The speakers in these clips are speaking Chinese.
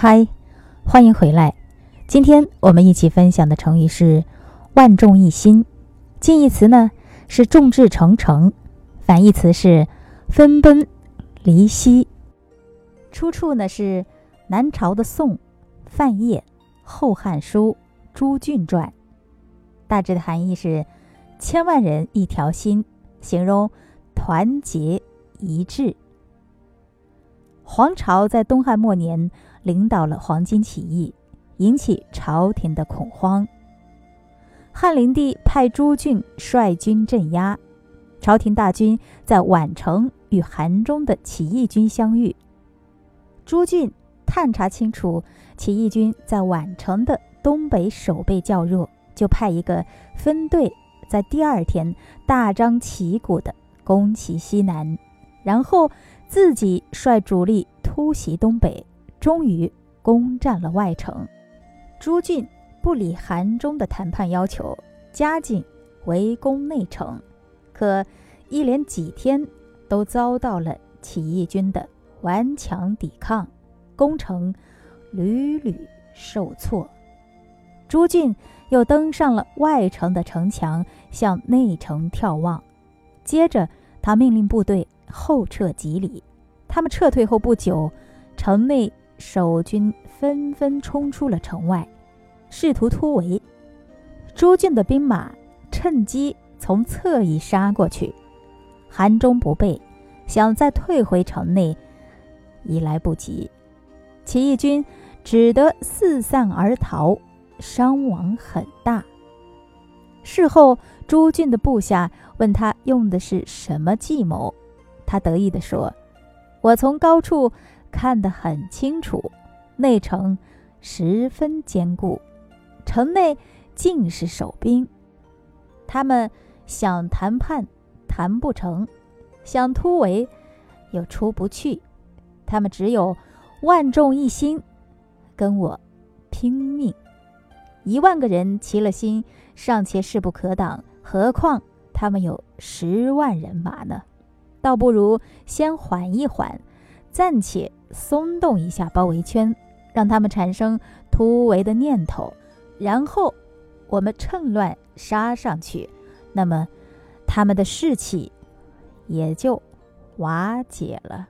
嗨，欢迎回来。今天我们一起分享的成语是“万众一心”。近义词呢是“众志成城”，反义词是“分崩离析”。出处呢是南朝的宋范晔《后汉书·朱俊传》，大致的含义是千万人一条心，形容团结一致。黄巢在东汉末年。领导了黄巾起义，引起朝廷的恐慌。汉灵帝派朱俊率军镇压，朝廷大军在宛城与韩中的起义军相遇。朱俊探查清楚起义军在宛城的东北守备较弱，就派一个分队在第二天大张旗鼓地攻其西南，然后自己率主力突袭东北。终于攻占了外城，朱俊不理韩忠的谈判要求，加紧围攻内城，可一连几天都遭到了起义军的顽强抵抗，攻城屡屡受挫。朱俊又登上了外城的城墙，向内城眺望，接着他命令部队后撤几里。他们撤退后不久，城内。守军纷纷冲出了城外，试图突围。朱俊的兵马趁机从侧翼杀过去，韩忠不备，想再退回城内，已来不及。起义军只得四散而逃，伤亡很大。事后，朱俊的部下问他用的是什么计谋，他得意地说：“我从高处。”看得很清楚，内城十分坚固，城内尽是守兵。他们想谈判谈不成，想突围又出不去。他们只有万众一心，跟我拼命。一万个人齐了心，尚且势不可挡，何况他们有十万人马呢？倒不如先缓一缓，暂且。松动一下包围圈，让他们产生突围的念头，然后我们趁乱杀上去，那么他们的士气也就瓦解了。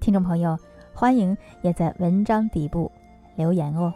听众朋友，欢迎也在文章底部留言哦。